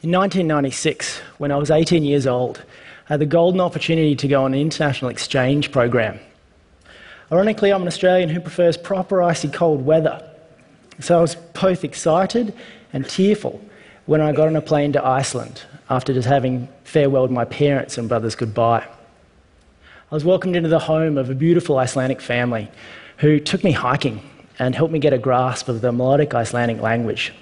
In 1996, when I was 18 years old, I had the golden opportunity to go on an international exchange program. Ironically, I'm an Australian who prefers proper icy cold weather. So I was both excited and tearful when I got on a plane to Iceland after just having farewelled my parents and brothers goodbye. I was welcomed into the home of a beautiful Icelandic family who took me hiking and helped me get a grasp of the melodic Icelandic language.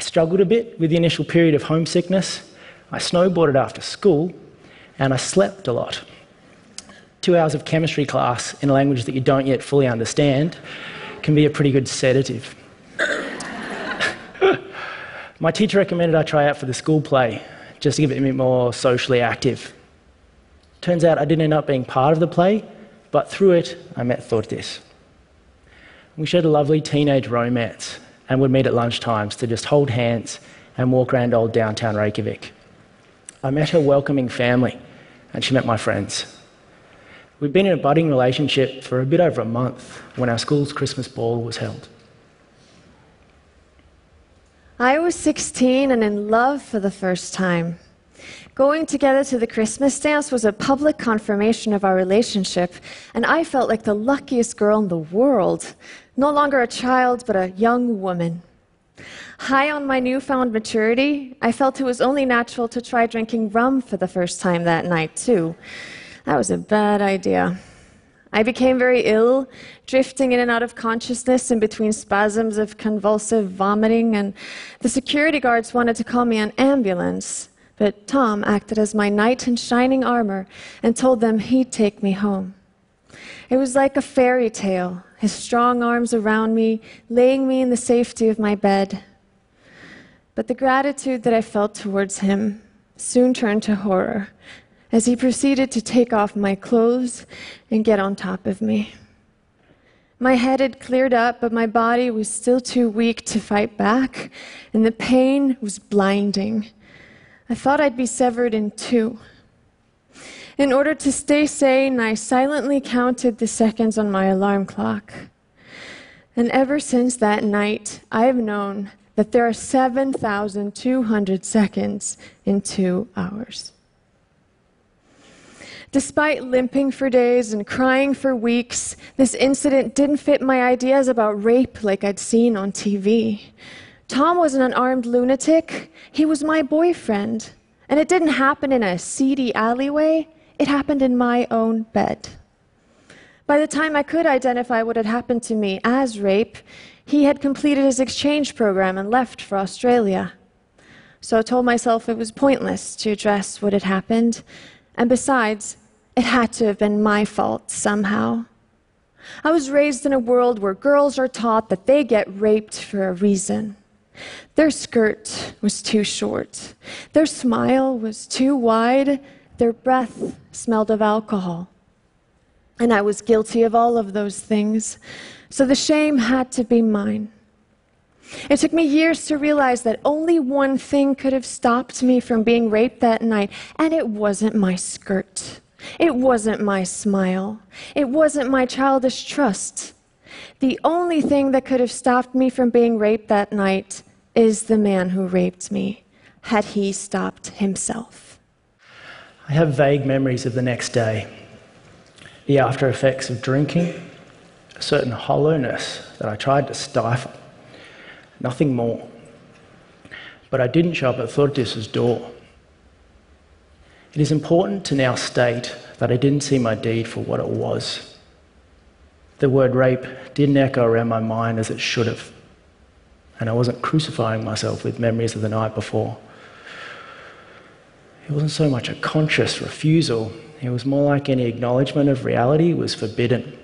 I struggled a bit with the initial period of homesickness. I snowboarded after school, and I slept a lot. Two hours of chemistry class in a language that you don't yet fully understand can be a pretty good sedative. My teacher recommended I try out for the school play just to give get a bit more socially active. Turns out I didn't end up being part of the play, but through it, I met Thordis. We shared a lovely teenage romance and would meet at lunchtimes to just hold hands and walk around old downtown Reykjavik. I met her welcoming family, and she met my friends. We'd been in a budding relationship for a bit over a month when our school's Christmas ball was held. I was 16 and in love for the first time. Going together to the Christmas dance was a public confirmation of our relationship, and I felt like the luckiest girl in the world. No longer a child, but a young woman. High on my newfound maturity, I felt it was only natural to try drinking rum for the first time that night, too. That was a bad idea. I became very ill, drifting in and out of consciousness in between spasms of convulsive vomiting, and the security guards wanted to call me an ambulance. But Tom acted as my knight in shining armor and told them he'd take me home. It was like a fairy tale, his strong arms around me, laying me in the safety of my bed. But the gratitude that I felt towards him soon turned to horror as he proceeded to take off my clothes and get on top of me. My head had cleared up, but my body was still too weak to fight back, and the pain was blinding. I thought I'd be severed in two. In order to stay sane, I silently counted the seconds on my alarm clock. And ever since that night, I have known that there are 7,200 seconds in two hours. Despite limping for days and crying for weeks, this incident didn't fit my ideas about rape like I'd seen on TV. Tom wasn't an armed lunatic, he was my boyfriend. And it didn't happen in a seedy alleyway, it happened in my own bed. By the time I could identify what had happened to me as rape, he had completed his exchange program and left for Australia. So I told myself it was pointless to address what had happened, and besides, it had to have been my fault somehow. I was raised in a world where girls are taught that they get raped for a reason. Their skirt was too short. Their smile was too wide. Their breath smelled of alcohol. And I was guilty of all of those things. So the shame had to be mine. It took me years to realize that only one thing could have stopped me from being raped that night, and it wasn't my skirt. It wasn't my smile. It wasn't my childish trust. The only thing that could have stopped me from being raped that night is the man who raped me, had he stopped himself. I have vague memories of the next day, the after effects of drinking, a certain hollowness that I tried to stifle, nothing more. But I didn't show up at Thordis's door. It is important to now state that I didn't see my deed for what it was. The word rape didn't echo around my mind as it should have and I wasn't crucifying myself with memories of the night before. It wasn't so much a conscious refusal, it was more like any acknowledgement of reality was forbidden.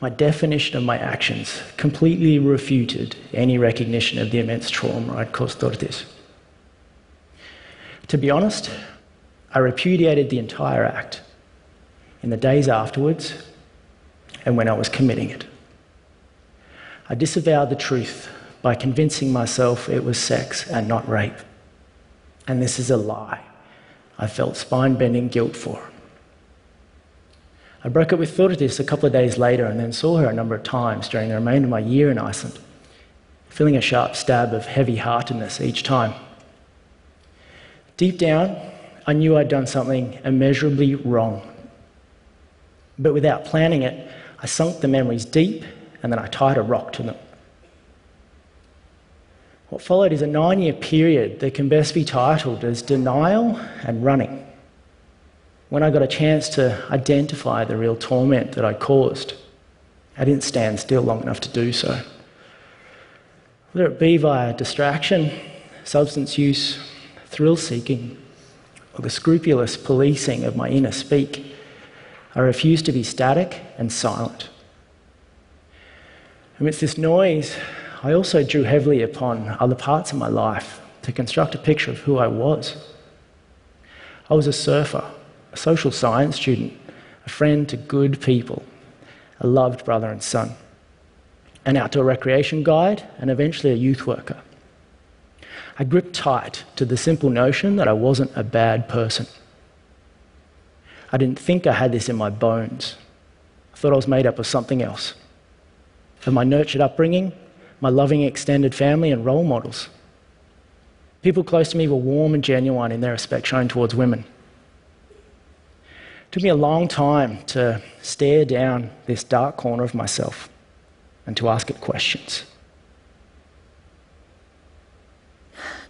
My definition of my actions completely refuted any recognition of the immense trauma I'd caused Thordis. To be honest, I repudiated the entire act in the days afterwards and when I was committing it. I disavowed the truth by convincing myself it was sex and not rape. And this is a lie I felt spine bending guilt for. I broke up with Thordis a couple of days later and then saw her a number of times during the remainder of my year in Iceland, feeling a sharp stab of heavy heartedness each time. Deep down, I knew I'd done something immeasurably wrong. But without planning it, I sunk the memories deep and then I tied a rock to them. What followed is a nine year period that can best be titled as denial and running. When I got a chance to identify the real torment that I'd caused, I didn't stand still long enough to do so. Whether it be via distraction, substance use, thrill seeking, or the scrupulous policing of my inner speak, I refused to be static and silent. Amidst this noise, I also drew heavily upon other parts of my life to construct a picture of who I was. I was a surfer, a social science student, a friend to good people, a loved brother and son, an outdoor recreation guide, and eventually a youth worker. I gripped tight to the simple notion that I wasn't a bad person. I didn't think I had this in my bones. I thought I was made up of something else. Of my nurtured upbringing, my loving extended family, and role models. People close to me were warm and genuine in their respect shown towards women. It took me a long time to stare down this dark corner of myself and to ask it questions.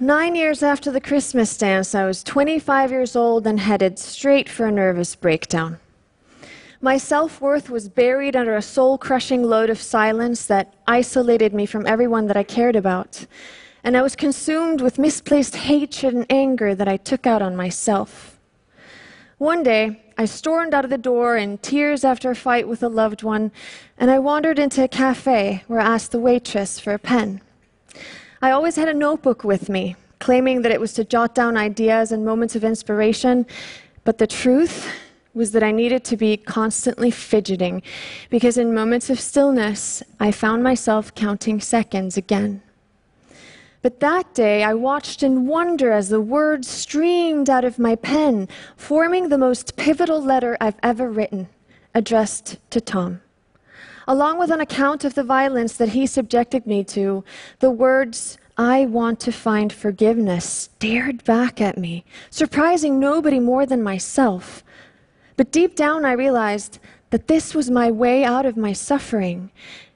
Nine years after the Christmas dance, I was 25 years old and headed straight for a nervous breakdown. My self worth was buried under a soul crushing load of silence that isolated me from everyone that I cared about. And I was consumed with misplaced hatred and anger that I took out on myself. One day, I stormed out of the door in tears after a fight with a loved one, and I wandered into a cafe where I asked the waitress for a pen. I always had a notebook with me, claiming that it was to jot down ideas and moments of inspiration, but the truth was that I needed to be constantly fidgeting because in moments of stillness, I found myself counting seconds again. But that day, I watched in wonder as the words streamed out of my pen, forming the most pivotal letter I've ever written, addressed to Tom. Along with an account of the violence that he subjected me to, the words, I want to find forgiveness, stared back at me, surprising nobody more than myself. But deep down, I realized that this was my way out of my suffering.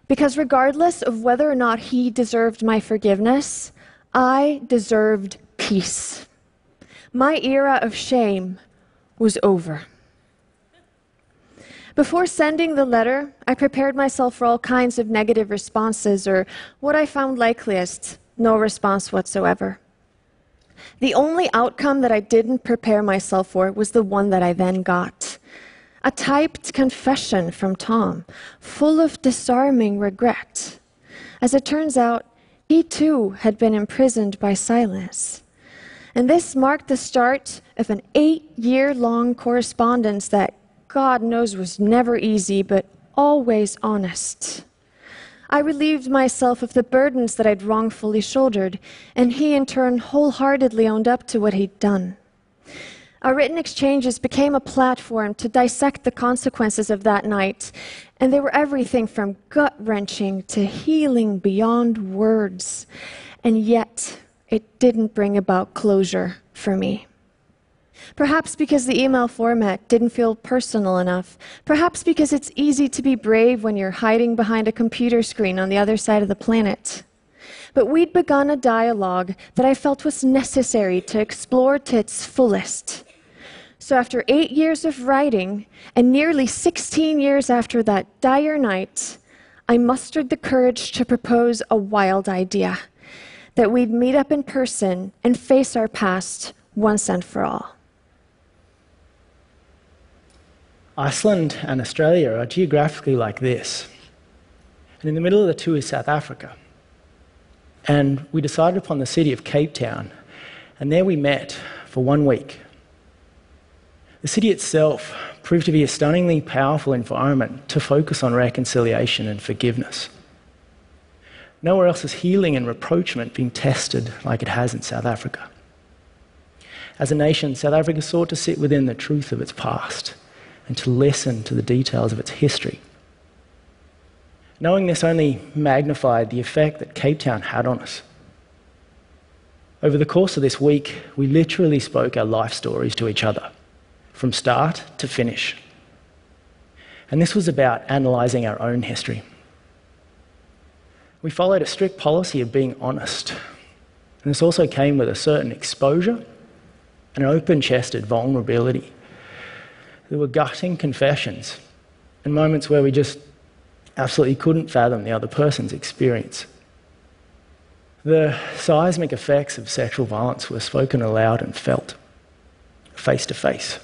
Because regardless of whether or not he deserved my forgiveness, I deserved peace. My era of shame was over. Before sending the letter, I prepared myself for all kinds of negative responses, or what I found likeliest no response whatsoever. The only outcome that I didn't prepare myself for was the one that I then got a typed confession from Tom, full of disarming regret. As it turns out, he too had been imprisoned by Silas. And this marked the start of an eight year long correspondence that God knows was never easy, but always honest. I relieved myself of the burdens that I'd wrongfully shouldered, and he in turn wholeheartedly owned up to what he'd done. Our written exchanges became a platform to dissect the consequences of that night, and they were everything from gut wrenching to healing beyond words. And yet, it didn't bring about closure for me. Perhaps because the email format didn't feel personal enough. Perhaps because it's easy to be brave when you're hiding behind a computer screen on the other side of the planet. But we'd begun a dialogue that I felt was necessary to explore to its fullest. So, after eight years of writing, and nearly 16 years after that dire night, I mustered the courage to propose a wild idea that we'd meet up in person and face our past once and for all. Iceland and Australia are geographically like this. And in the middle of the two is South Africa. And we decided upon the city of Cape Town, and there we met for one week. The city itself proved to be a stunningly powerful environment to focus on reconciliation and forgiveness. Nowhere else is healing and rapprochement being tested like it has in South Africa. As a nation, South Africa sought to sit within the truth of its past and to listen to the details of its history. Knowing this only magnified the effect that Cape Town had on us. Over the course of this week, we literally spoke our life stories to each other, from start to finish. And this was about analysing our own history. We followed a strict policy of being honest. And this also came with a certain exposure and an open chested vulnerability. There were gutting confessions and moments where we just absolutely couldn't fathom the other person's experience. The seismic effects of sexual violence were spoken aloud and felt face to face.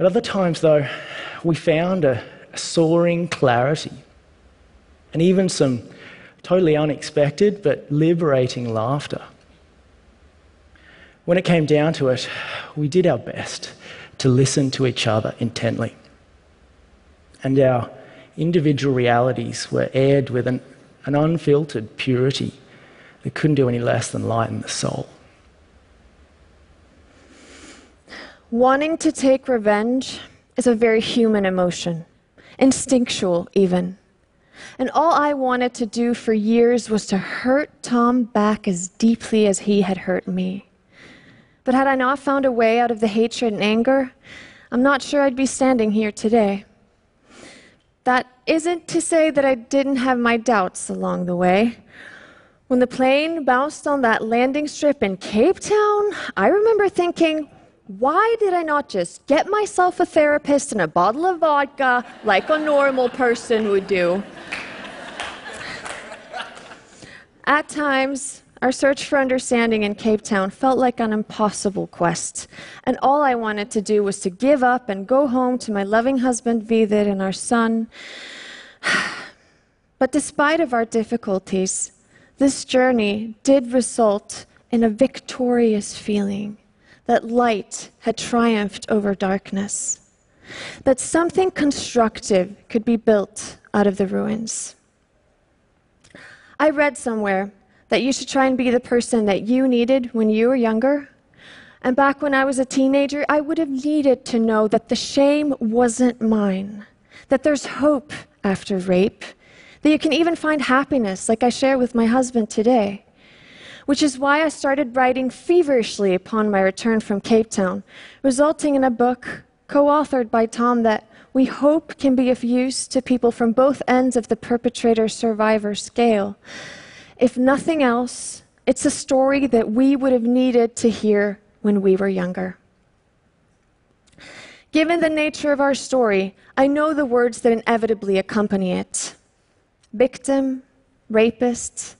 At other times, though, we found a, a soaring clarity and even some totally unexpected but liberating laughter. When it came down to it, we did our best to listen to each other intently. And our individual realities were aired with an an unfiltered purity that couldn't do any less than lighten the soul. Wanting to take revenge is a very human emotion, instinctual even. And all I wanted to do for years was to hurt Tom back as deeply as he had hurt me. But had I not found a way out of the hatred and anger, I'm not sure I'd be standing here today. That isn't to say that I didn't have my doubts along the way. When the plane bounced on that landing strip in Cape Town, I remember thinking, why did I not just get myself a therapist and a bottle of vodka like a normal person would do? At times, our search for understanding in Cape Town felt like an impossible quest, and all I wanted to do was to give up and go home to my loving husband Vidit and our son. but despite of our difficulties, this journey did result in a victorious feeling that light had triumphed over darkness, that something constructive could be built out of the ruins. I read somewhere that you should try and be the person that you needed when you were younger. And back when I was a teenager, I would have needed to know that the shame wasn't mine, that there's hope after rape, that you can even find happiness, like I share with my husband today. Which is why I started writing feverishly upon my return from Cape Town, resulting in a book co authored by Tom that we hope can be of use to people from both ends of the perpetrator survivor scale. If nothing else, it's a story that we would have needed to hear when we were younger. Given the nature of our story, I know the words that inevitably accompany it victim, rapist,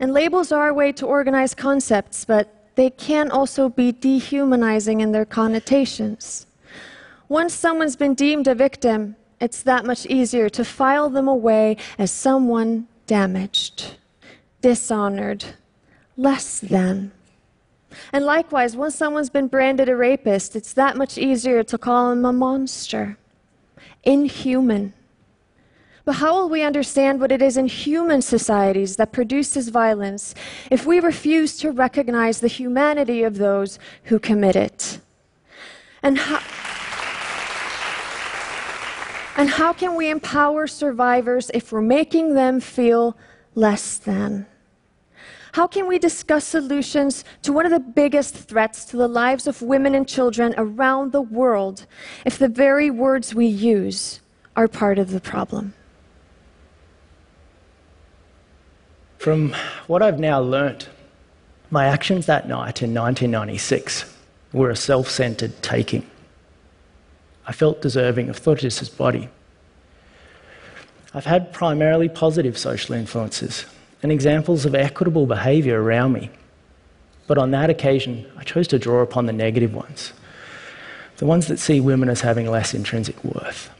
and labels are a way to organize concepts, but they can also be dehumanizing in their connotations. Once someone's been deemed a victim, it's that much easier to file them away as someone damaged dishonored, less than. And likewise, once someone's been branded a rapist, it's that much easier to call him a monster, inhuman. But how will we understand what it is in human societies that produces violence if we refuse to recognize the humanity of those who commit it? And how, and how can we empower survivors if we're making them feel less than? How can we discuss solutions to one of the biggest threats to the lives of women and children around the world if the very words we use are part of the problem? From what I've now learnt, my actions that night in 1996 were a self centered taking. I felt deserving of Thordis's body. I've had primarily positive social influences and examples of equitable behaviour around me. But on that occasion, I chose to draw upon the negative ones, the ones that see women as having less intrinsic worth,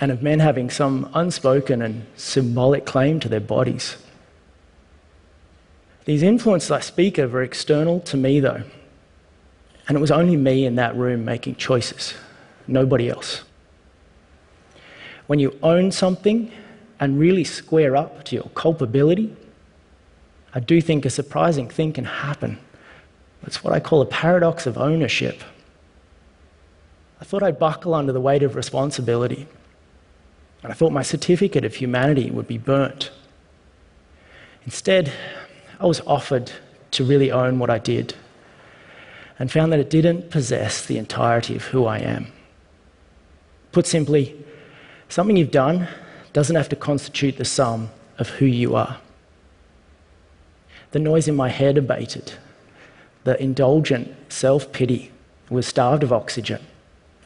and of men having some unspoken and symbolic claim to their bodies. These influences I speak of are external to me, though, and it was only me in that room making choices, nobody else. When you own something and really square up to your culpability, I do think a surprising thing can happen. It's what I call a paradox of ownership. I thought I'd buckle under the weight of responsibility, and I thought my certificate of humanity would be burnt. Instead, I was offered to really own what I did and found that it didn't possess the entirety of who I am. Put simply, something you've done doesn't have to constitute the sum of who you are. The noise in my head abated. The indulgent self pity was starved of oxygen,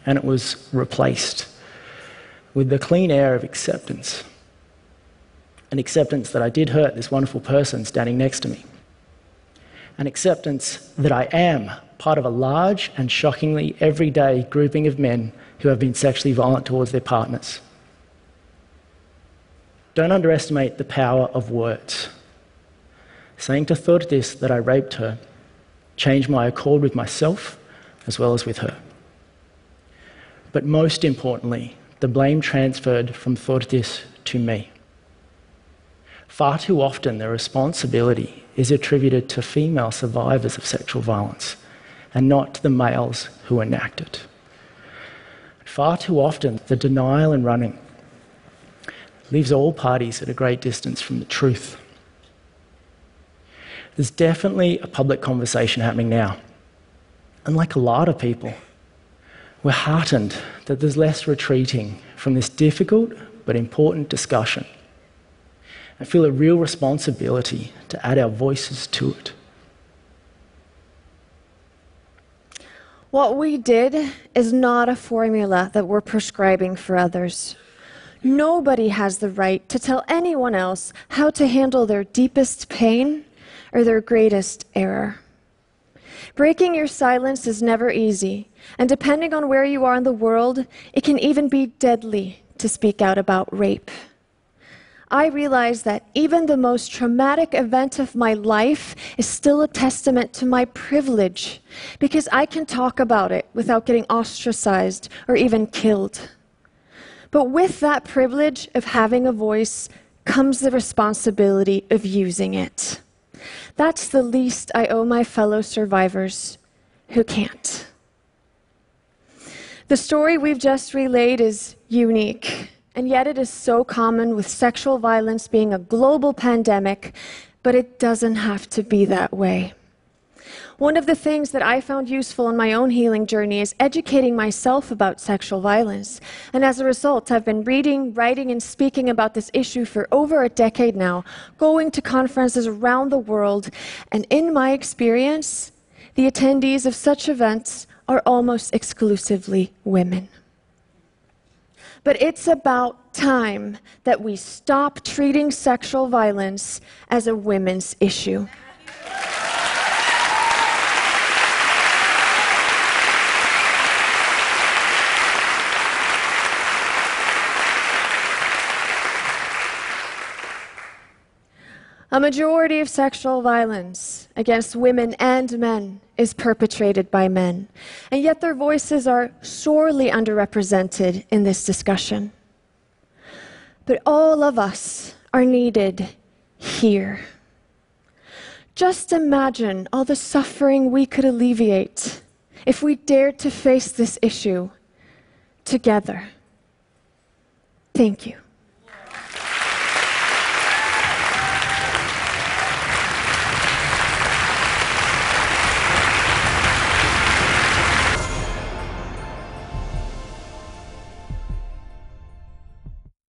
and it was replaced with the clean air of acceptance. An acceptance that I did hurt this wonderful person standing next to me. An acceptance that I am part of a large and shockingly everyday grouping of men who have been sexually violent towards their partners. Don't underestimate the power of words. Saying to Thordis that I raped her changed my accord with myself as well as with her. But most importantly, the blame transferred from Thordis to me. Far too often, the responsibility is attributed to female survivors of sexual violence and not to the males who enact it. Far too often, the denial and running leaves all parties at a great distance from the truth. There's definitely a public conversation happening now. And like a lot of people, we're heartened that there's less retreating from this difficult but important discussion. I feel a real responsibility to add our voices to it. What we did is not a formula that we're prescribing for others. Nobody has the right to tell anyone else how to handle their deepest pain or their greatest error. Breaking your silence is never easy, and depending on where you are in the world, it can even be deadly to speak out about rape. I realize that even the most traumatic event of my life is still a testament to my privilege because I can talk about it without getting ostracized or even killed. But with that privilege of having a voice comes the responsibility of using it. That's the least I owe my fellow survivors who can't. The story we've just relayed is unique, and yet it is so common with sexual violence being a global pandemic, but it doesn't have to be that way. One of the things that I found useful in my own healing journey is educating myself about sexual violence. And as a result, I've been reading, writing, and speaking about this issue for over a decade now, going to conferences around the world. And in my experience, the attendees of such events are almost exclusively women. But it's about time that we stop treating sexual violence as a women's issue. A majority of sexual violence against women and men is perpetrated by men, and yet their voices are sorely underrepresented in this discussion. But all of us are needed here. Just imagine all the suffering we could alleviate if we dared to face this issue together. Thank you.